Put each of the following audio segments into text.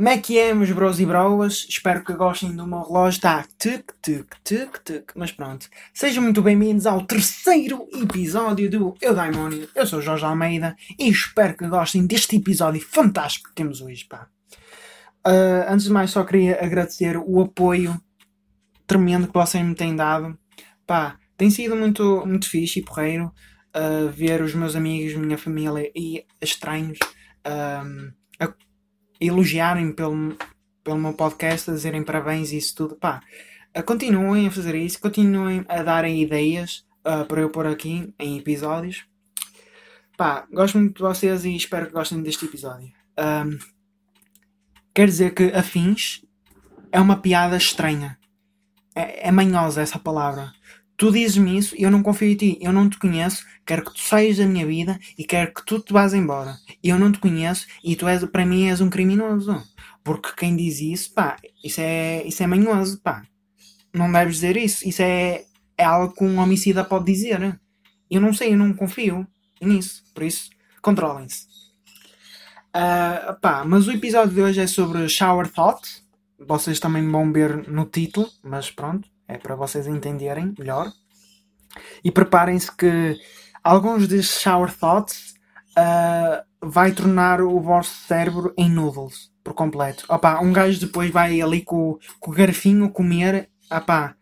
Como é que é, meus bros e broas? Espero que gostem do meu relógio. Está tic, tic, tic, tic. Mas pronto. Sejam muito bem-vindos ao terceiro episódio do Eu Daimónio. Eu sou Jorge Almeida e espero que gostem deste episódio fantástico que temos hoje, pá. Uh, antes de mais, só queria agradecer o apoio tremendo que vocês me têm dado. Pá, tem sido muito, muito fixe e porreiro uh, ver os meus amigos, minha família e estranhos. Uh, a elogiarem pelo, pelo meu podcast, a dizerem parabéns e isso tudo, pá, uh, continuem a fazer isso, continuem a darem ideias uh, para eu pôr aqui em episódios. Pá, gosto muito de vocês e espero que gostem deste episódio. Um, quer dizer que afins é uma piada estranha. É, é manhosa essa palavra. Tu dizes-me isso e eu não confio em ti. Eu não te conheço, quero que tu saias da minha vida e quero que tu te vás embora. Eu não te conheço e tu és, para mim és um criminoso. Porque quem diz isso, pá, isso é, isso é manhoso, pá. Não deves dizer isso. Isso é, é algo que um homicida pode dizer. Eu não sei, eu não confio nisso. Por isso, controlem-se. Uh, pá, mas o episódio de hoje é sobre Shower Thought. Vocês também vão ver no título, mas pronto é para vocês entenderem melhor. E preparem-se que alguns destes shower thoughts uh, vai tornar o vosso cérebro em noodles por completo. Opa, um gajo depois vai ali com, com o garfinho comer, opá,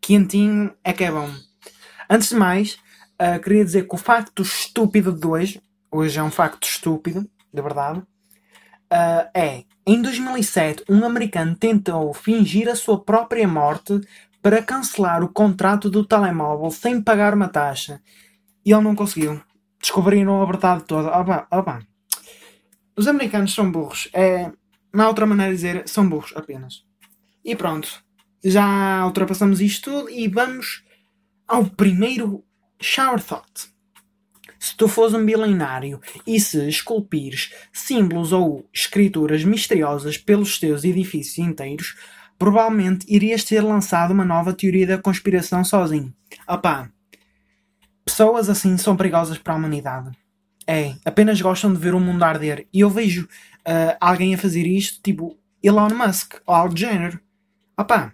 quentinho é que é bom. Antes de mais, uh, queria dizer que o facto estúpido de hoje, hoje é um facto estúpido, de verdade, uh, é em 2007, um americano tentou fingir a sua própria morte para cancelar o contrato do telemóvel sem pagar uma taxa. E ele não conseguiu. Descobriram a verdade toda. Opa, opa. Os americanos são burros. É, há outra maneira de dizer, são burros apenas. E pronto. Já ultrapassamos isto tudo e vamos ao primeiro shower thought. Se tu fores um bilionário e se esculpires símbolos ou escrituras misteriosas pelos teus edifícios inteiros, provavelmente irias ter lançado uma nova teoria da conspiração sozinho. Opá, pessoas assim são perigosas para a humanidade. É, apenas gostam de ver o mundo arder. E eu vejo uh, alguém a fazer isto, tipo Elon Musk ou algo do género. Opá,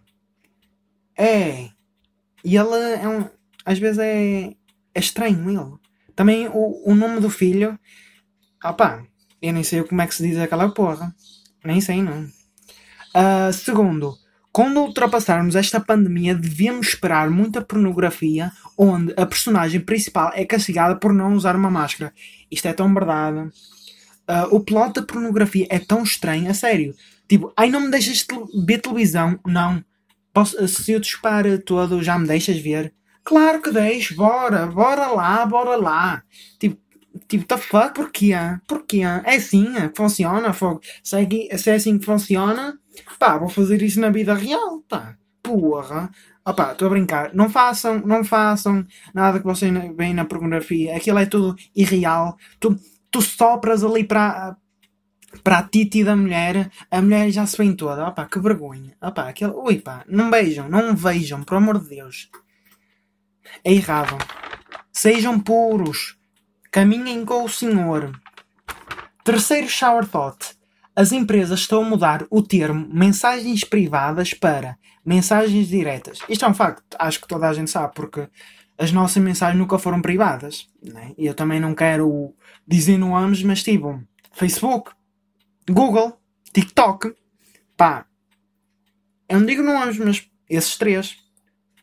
é. E ele é um. Às vezes é. É estranho ele. Também o, o nome do filho. Opá, eu nem sei como é que se diz aquela porra. Nem sei, não. Uh, segundo, quando ultrapassarmos esta pandemia, devemos esperar muita pornografia onde a personagem principal é castigada por não usar uma máscara. Isto é tão verdade. Uh, o plot da pornografia é tão estranho, a sério. Tipo, ai, não me deixas ver televisão? Não. Posso, se eu te todo, já me deixas ver? Claro que deixo, bora, bora lá, bora lá. Tipo, tipo, the fuck, porquê? Porquê? É assim que funciona, fogo. Se é, se é assim que funciona, pá, vou fazer isso na vida real, pá. Porra. Opá, estou a brincar. Não façam, não façam nada que vocês veem na pornografia. Aquilo é tudo irreal. Tu, tu sopras ali para para a titi da mulher, a mulher já se vem toda. Opá, que vergonha. Opá, aquele, ui pá, não beijam, não vejam, por amor de Deus é errado. Sejam puros. Caminhem com o Senhor. Terceiro shower thought. As empresas estão a mudar o termo mensagens privadas para mensagens diretas. Isto é um facto, acho que toda a gente sabe, porque as nossas mensagens nunca foram privadas. Né? Eu também não quero dizer nomes, mas tipo, Facebook, Google, TikTok, pá. Eu não digo nomes, mas esses três.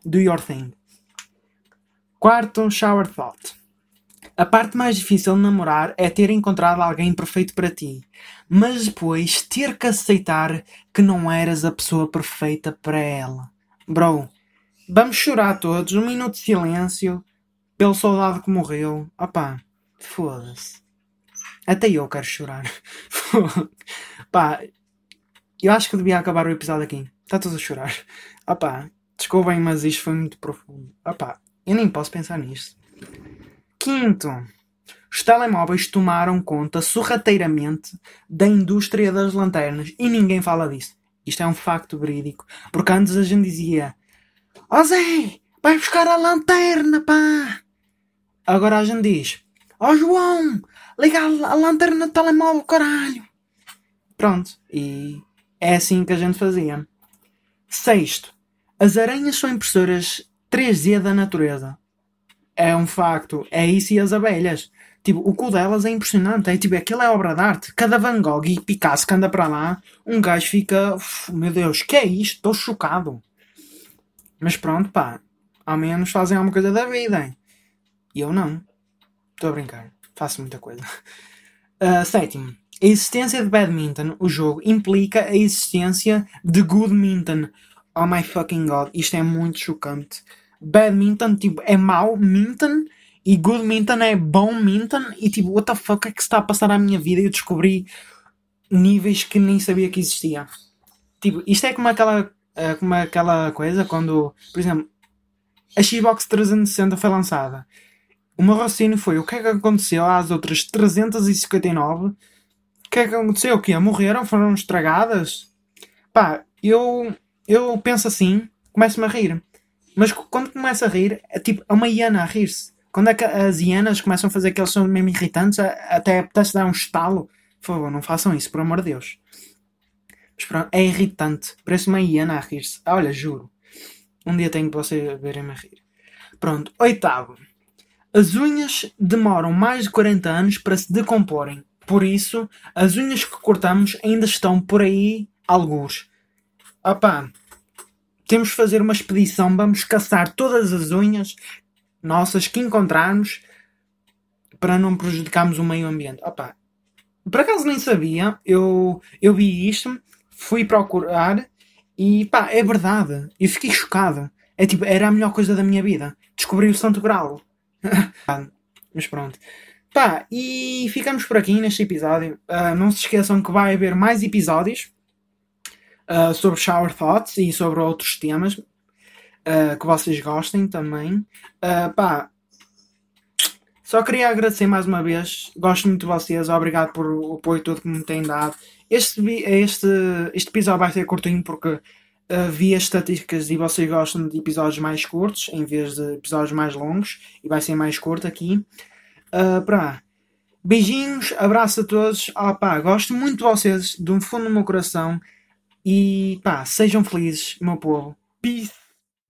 Do your thing. Quarto, shower thought. A parte mais difícil de namorar é ter encontrado alguém perfeito para ti, mas depois ter que aceitar que não eras a pessoa perfeita para ela. Bro, vamos chorar todos, um minuto de silêncio pelo soldado que morreu. Opá, foda-se. Até eu quero chorar. Pá, eu acho que devia acabar o episódio aqui. Está tudo a chorar. Opá, desculpem, mas isto foi muito profundo. Opá, eu nem posso pensar nisto. Quinto, os telemóveis tomaram conta sorrateiramente da indústria das lanternas e ninguém fala disso. Isto é um facto verídico. Porque antes a gente dizia: Ó oh Zé, vai buscar a lanterna, pá! Agora a gente diz: Ó oh João, liga a lanterna do telemóvel, caralho! Pronto. E é assim que a gente fazia. Sexto. As aranhas são impressoras 3D da natureza. É um facto. É isso e as abelhas. Tipo, o cu delas é impressionante. É tipo, aquilo é obra de arte. Cada Van Gogh e Picasso que anda para lá, um gajo fica. Meu Deus, que é isto? Estou chocado. Mas pronto, pá. Ao menos fazem alguma coisa da vida. Hein? E eu não. Estou a brincar. Faço muita coisa. Uh, sétimo. A existência de badminton, o jogo, implica a existência de goodminton. Oh my fucking god, isto é muito chocante. Badminton, tipo, é mau minton e goodminton é bom minton e tipo, what the fuck é que está a passar à minha vida? Eu descobri níveis que nem sabia que existia. Tipo, isto é como aquela, uh, como aquela coisa quando, por exemplo, a Xbox 360 foi lançada. O meu raciocínio foi o que é que aconteceu às outras 359? O que é que aconteceu? O que Morreram? Foram estragadas? Pá, eu, eu penso assim, começo-me a rir. Mas quando começa a rir, é tipo, é uma hiena a rir-se. Quando é as hienas começam a fazer aqueles sons mesmo irritantes, até apetece dar um estalo. Por favor, não façam isso, por amor de Deus. Mas pronto, é irritante. Parece uma hiena a rir-se. Olha, juro. Um dia tenho que vocês verem-me a rir. Pronto, oitavo. As unhas demoram mais de 40 anos para se decomporem. Por isso, as unhas que cortamos ainda estão por aí alguns. Opá, temos de fazer uma expedição, vamos caçar todas as unhas nossas que encontrarmos para não prejudicarmos o meio ambiente. Opá, por acaso nem sabia, eu, eu vi isto, fui procurar e pá, é verdade. Eu fiquei chocado. É tipo, era a melhor coisa da minha vida. Descobri o Santo Grau. Mas pronto. Pá, e ficamos por aqui neste episódio. Uh, não se esqueçam que vai haver mais episódios uh, sobre Shower Thoughts e sobre outros temas uh, que vocês gostem também. pá, só queria agradecer mais uma vez. Gosto muito de vocês. Obrigado por o apoio todo que me têm dado. Este, este, este episódio vai ser curtinho porque uh, vi as estatísticas e vocês gostam de episódios mais curtos em vez de episódios mais longos e vai ser mais curto aqui. Uh, para beijinhos, abraço a todos. Pá, gosto muito de vocês, um fundo do meu coração e pá, sejam felizes, meu povo. Peace.